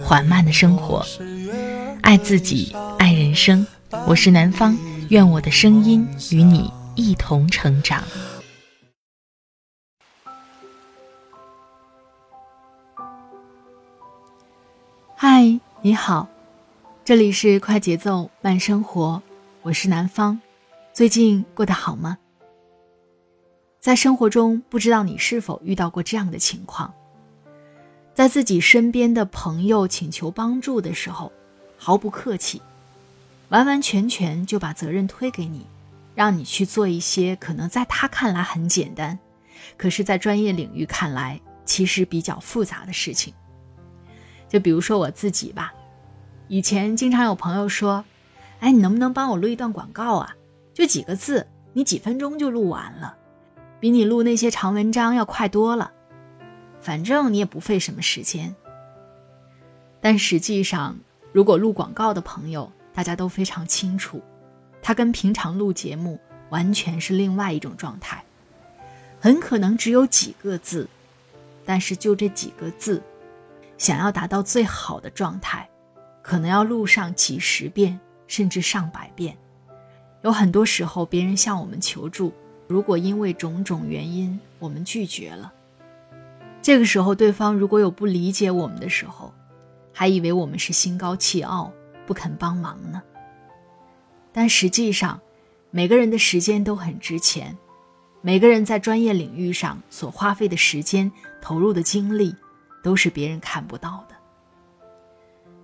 缓慢的生活，爱自己，爱人生。我是南方，愿我的声音与你一同成长。嗨，你好，这里是快节奏慢生活，我是南方。最近过得好吗？在生活中，不知道你是否遇到过这样的情况？在自己身边的朋友请求帮助的时候，毫不客气，完完全全就把责任推给你，让你去做一些可能在他看来很简单，可是，在专业领域看来其实比较复杂的事情。就比如说我自己吧，以前经常有朋友说：“哎，你能不能帮我录一段广告啊？就几个字，你几分钟就录完了，比你录那些长文章要快多了。”反正你也不费什么时间，但实际上，如果录广告的朋友，大家都非常清楚，他跟平常录节目完全是另外一种状态，很可能只有几个字，但是就这几个字，想要达到最好的状态，可能要录上几十遍甚至上百遍。有很多时候，别人向我们求助，如果因为种种原因我们拒绝了。这个时候，对方如果有不理解我们的时候，还以为我们是心高气傲，不肯帮忙呢。但实际上，每个人的时间都很值钱，每个人在专业领域上所花费的时间、投入的精力，都是别人看不到的。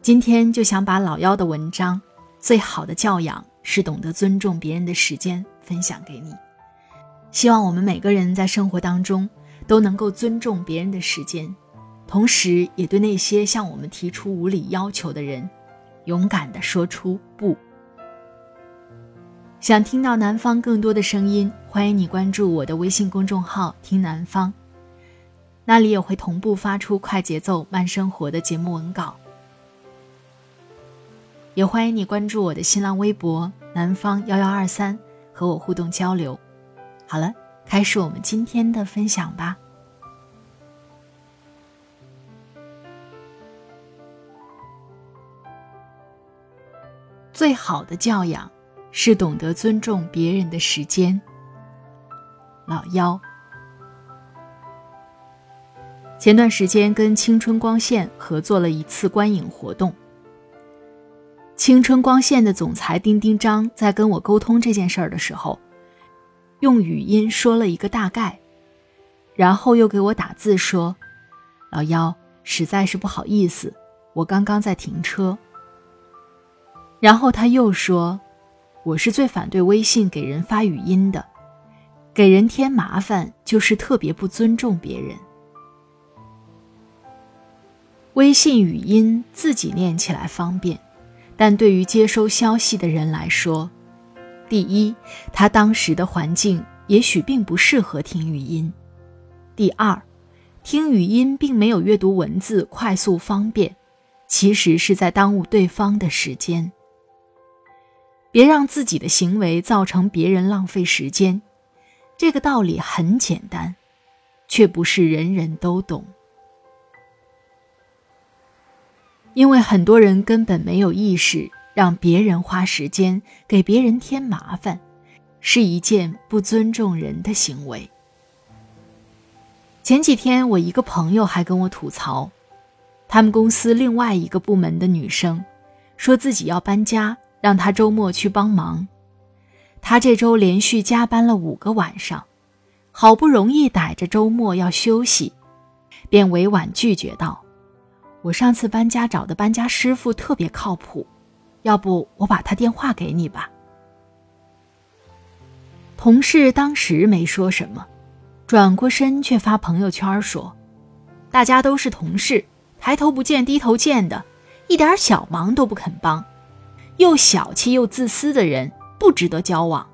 今天就想把老幺的文章《最好的教养是懂得尊重别人的时间》分享给你，希望我们每个人在生活当中。都能够尊重别人的时间，同时也对那些向我们提出无理要求的人，勇敢地说出不。想听到南方更多的声音，欢迎你关注我的微信公众号“听南方”，那里也会同步发出快节奏慢生活的节目文稿。也欢迎你关注我的新浪微博“南方幺幺二三”，和我互动交流。好了。开始我们今天的分享吧。最好的教养是懂得尊重别人的时间。老幺，前段时间跟青春光线合作了一次观影活动。青春光线的总裁丁丁张在跟我沟通这件事儿的时候。用语音说了一个大概，然后又给我打字说：“老幺，实在是不好意思，我刚刚在停车。”然后他又说：“我是最反对微信给人发语音的，给人添麻烦就是特别不尊重别人。微信语音自己念起来方便，但对于接收消息的人来说。”第一，他当时的环境也许并不适合听语音；第二，听语音并没有阅读文字快速方便，其实是在耽误对方的时间。别让自己的行为造成别人浪费时间，这个道理很简单，却不是人人都懂。因为很多人根本没有意识。让别人花时间给别人添麻烦，是一件不尊重人的行为。前几天，我一个朋友还跟我吐槽，他们公司另外一个部门的女生，说自己要搬家，让他周末去帮忙。他这周连续加班了五个晚上，好不容易逮着周末要休息，便委婉拒绝道：“我上次搬家找的搬家师傅特别靠谱。”要不我把他电话给你吧。同事当时没说什么，转过身却发朋友圈说：“大家都是同事，抬头不见低头见的，一点小忙都不肯帮，又小气又自私的人不值得交往。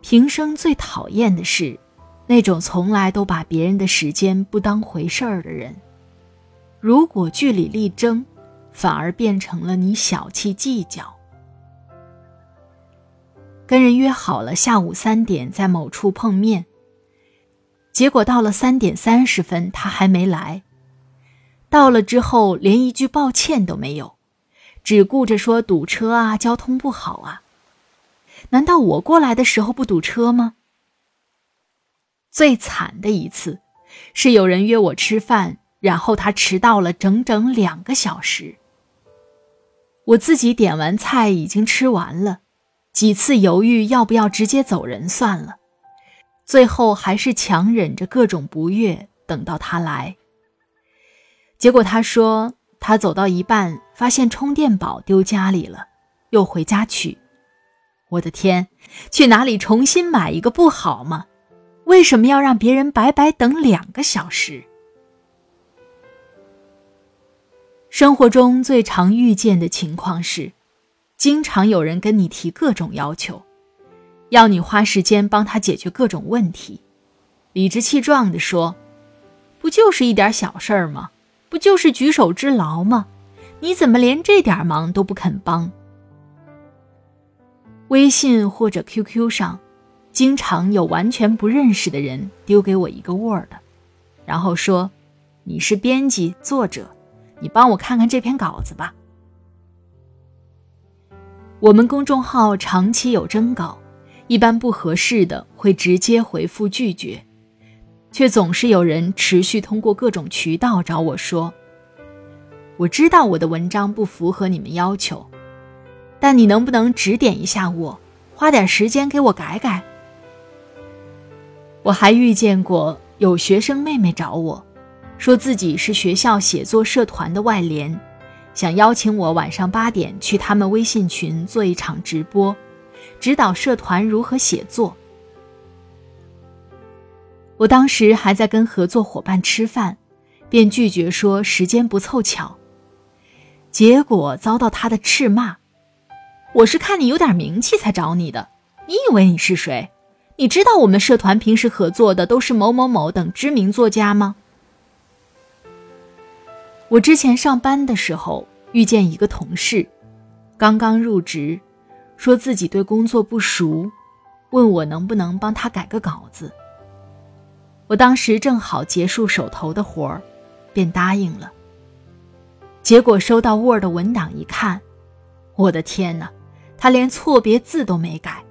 平生最讨厌的是，那种从来都把别人的时间不当回事儿的人。如果据理力争，反而变成了你小气计较。跟人约好了下午三点在某处碰面，结果到了三点三十分他还没来。到了之后连一句抱歉都没有，只顾着说堵车啊，交通不好啊。难道我过来的时候不堵车吗？最惨的一次，是有人约我吃饭，然后他迟到了整整两个小时。我自己点完菜已经吃完了，几次犹豫要不要直接走人算了，最后还是强忍着各种不悦等到他来。结果他说他走到一半发现充电宝丢家里了，又回家取。我的天，去哪里重新买一个不好吗？为什么要让别人白白等两个小时？生活中最常遇见的情况是，经常有人跟你提各种要求，要你花时间帮他解决各种问题，理直气壮地说：“不就是一点小事儿吗？不就是举手之劳吗？你怎么连这点忙都不肯帮？”微信或者 QQ 上，经常有完全不认识的人丢给我一个 Word，然后说：“你是编辑作者，你帮我看看这篇稿子吧。”我们公众号长期有征稿，一般不合适的会直接回复拒绝，却总是有人持续通过各种渠道找我说：“我知道我的文章不符合你们要求。”但你能不能指点一下我，花点时间给我改改？我还遇见过有学生妹妹找我，说自己是学校写作社团的外联，想邀请我晚上八点去他们微信群做一场直播，指导社团如何写作。我当时还在跟合作伙伴吃饭，便拒绝说时间不凑巧，结果遭到他的斥骂。我是看你有点名气才找你的，你以为你是谁？你知道我们社团平时合作的都是某某某等知名作家吗？我之前上班的时候遇见一个同事，刚刚入职，说自己对工作不熟，问我能不能帮他改个稿子。我当时正好结束手头的活儿，便答应了。结果收到 Word 文档一看，我的天哪！他连错别字都没改，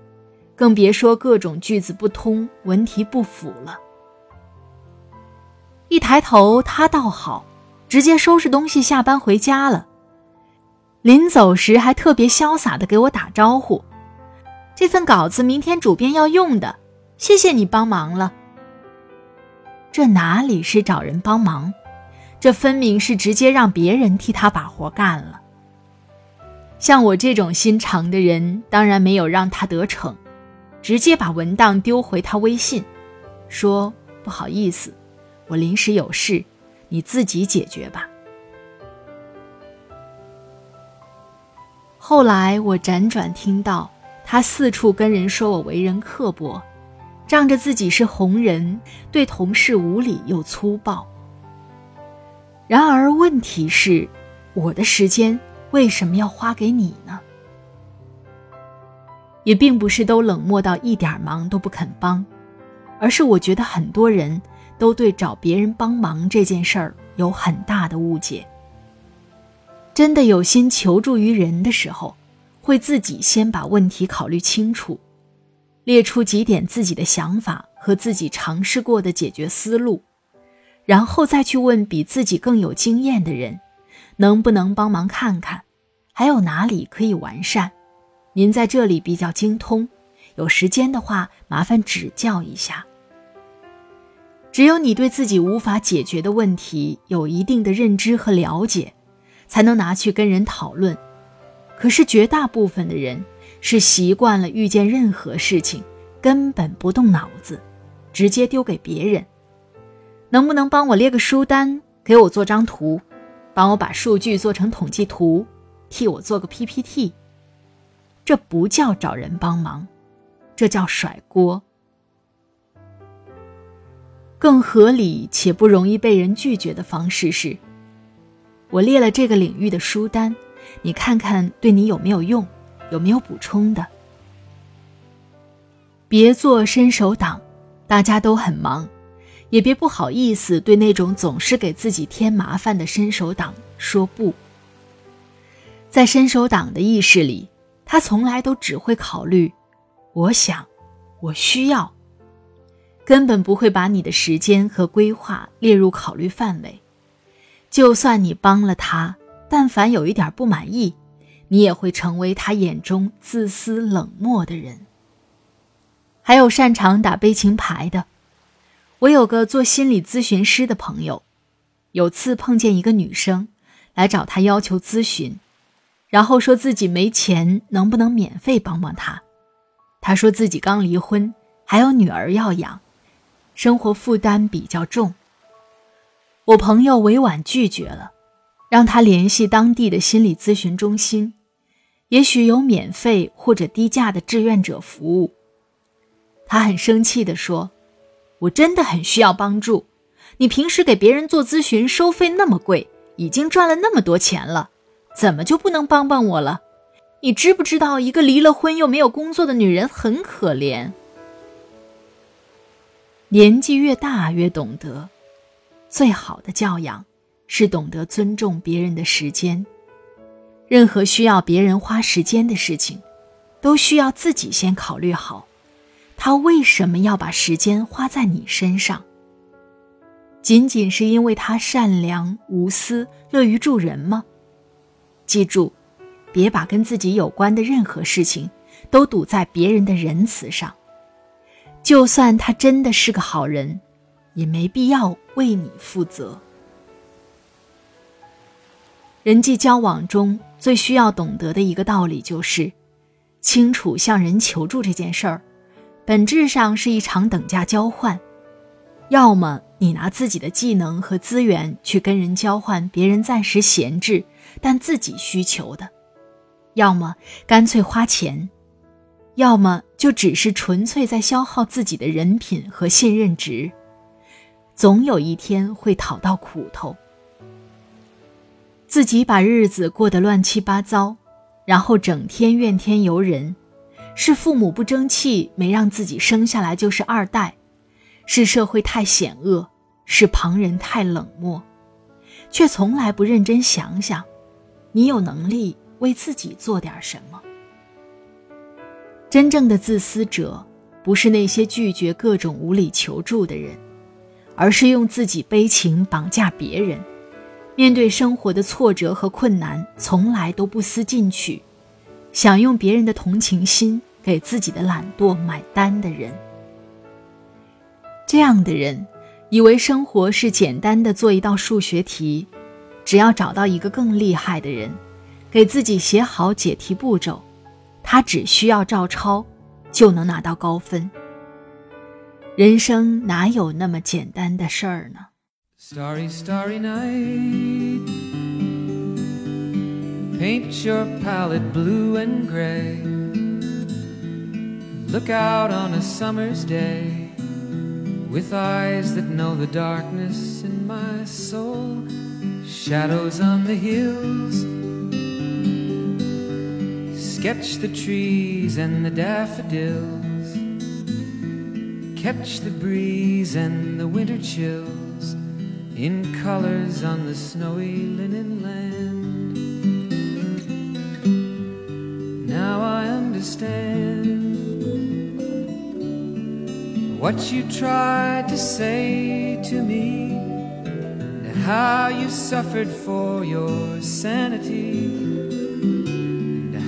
更别说各种句子不通、文题不符了。一抬头，他倒好，直接收拾东西下班回家了。临走时还特别潇洒的给我打招呼：“这份稿子明天主编要用的，谢谢你帮忙了。”这哪里是找人帮忙，这分明是直接让别人替他把活干了。像我这种心肠的人，当然没有让他得逞，直接把文档丢回他微信，说：“不好意思，我临时有事，你自己解决吧。”后来我辗转听到他四处跟人说我为人刻薄，仗着自己是红人，对同事无礼又粗暴。然而问题是，我的时间。为什么要花给你呢？也并不是都冷漠到一点忙都不肯帮，而是我觉得很多人都对找别人帮忙这件事儿有很大的误解。真的有心求助于人的时候，会自己先把问题考虑清楚，列出几点自己的想法和自己尝试过的解决思路，然后再去问比自己更有经验的人。能不能帮忙看看，还有哪里可以完善？您在这里比较精通，有时间的话麻烦指教一下。只有你对自己无法解决的问题有一定的认知和了解，才能拿去跟人讨论。可是绝大部分的人是习惯了遇见任何事情根本不动脑子，直接丢给别人。能不能帮我列个书单，给我做张图？帮我把数据做成统计图，替我做个 PPT。这不叫找人帮忙，这叫甩锅。更合理且不容易被人拒绝的方式是：我列了这个领域的书单，你看看对你有没有用，有没有补充的。别做伸手党，大家都很忙，也别不好意思对那种总是给自己添麻烦的伸手党说不。在伸手党的意识里，他从来都只会考虑“我想，我需要”，根本不会把你的时间和规划列入考虑范围。就算你帮了他，但凡有一点不满意，你也会成为他眼中自私冷漠的人。还有擅长打悲情牌的，我有个做心理咨询师的朋友，有次碰见一个女生来找他要求咨询，然后说自己没钱，能不能免费帮帮他？他说自己刚离婚，还有女儿要养，生活负担比较重。我朋友委婉拒绝了，让他联系当地的心理咨询中心，也许有免费或者低价的志愿者服务。他很生气地说：“我真的很需要帮助，你平时给别人做咨询收费那么贵，已经赚了那么多钱了，怎么就不能帮帮我了？你知不知道一个离了婚又没有工作的女人很可怜？年纪越大越懂得，最好的教养是懂得尊重别人的时间。任何需要别人花时间的事情，都需要自己先考虑好。”他为什么要把时间花在你身上？仅仅是因为他善良无私、乐于助人吗？记住，别把跟自己有关的任何事情都赌在别人的仁慈上。就算他真的是个好人，也没必要为你负责。人际交往中最需要懂得的一个道理就是：清楚向人求助这件事儿。本质上是一场等价交换，要么你拿自己的技能和资源去跟人交换别人暂时闲置但自己需求的，要么干脆花钱，要么就只是纯粹在消耗自己的人品和信任值，总有一天会讨到苦头。自己把日子过得乱七八糟，然后整天怨天尤人。是父母不争气，没让自己生下来就是二代；是社会太险恶，是旁人太冷漠，却从来不认真想想，你有能力为自己做点什么。真正的自私者，不是那些拒绝各种无理求助的人，而是用自己悲情绑架别人，面对生活的挫折和困难，从来都不思进取。想用别人的同情心给自己的懒惰买单的人，这样的人以为生活是简单的做一道数学题，只要找到一个更厉害的人，给自己写好解题步骤，他只需要照抄就能拿到高分。人生哪有那么简单的事儿呢？Starry starry night,？Paint your palette blue and gray. Look out on a summer's day with eyes that know the darkness in my soul. Shadows on the hills. Sketch the trees and the daffodils. Catch the breeze and the winter chills in colors on the snowy linen land. Now I understand what you tried to say to me, and how you suffered for your sanity,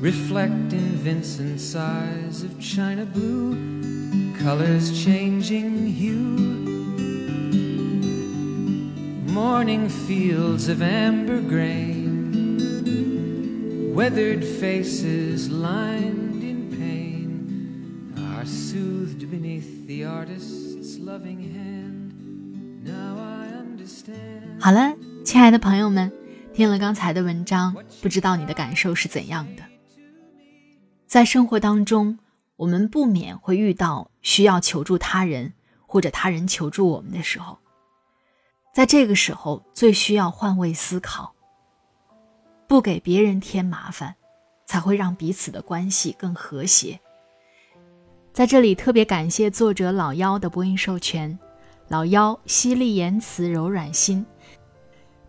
reflect in Vincent's eyes of china blue, colors changing hue. Morning fields of amber grain, weathered faces lined in pain, are soothed beneath the artist's loving hand. Now I understand. 好了，亲爱的朋友们，听了刚才的文章，不知道你的感受是怎样的？ 在生活当中，我们不免会遇到需要求助他人，或者他人求助我们的时候。在这个时候，最需要换位思考，不给别人添麻烦，才会让彼此的关系更和谐。在这里特别感谢作者老妖的播音授权，老妖犀利言辞，柔软心。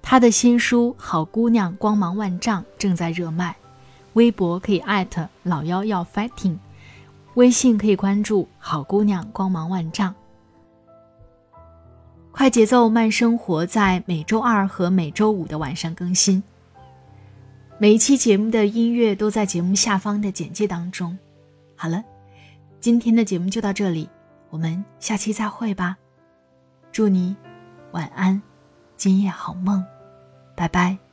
他的新书《好姑娘光芒万丈》正在热卖，微博可以艾特老妖要 fighting，微信可以关注好姑娘光芒万丈。快节奏慢生活在每周二和每周五的晚上更新。每一期节目的音乐都在节目下方的简介当中。好了，今天的节目就到这里，我们下期再会吧。祝你晚安，今夜好梦，拜拜。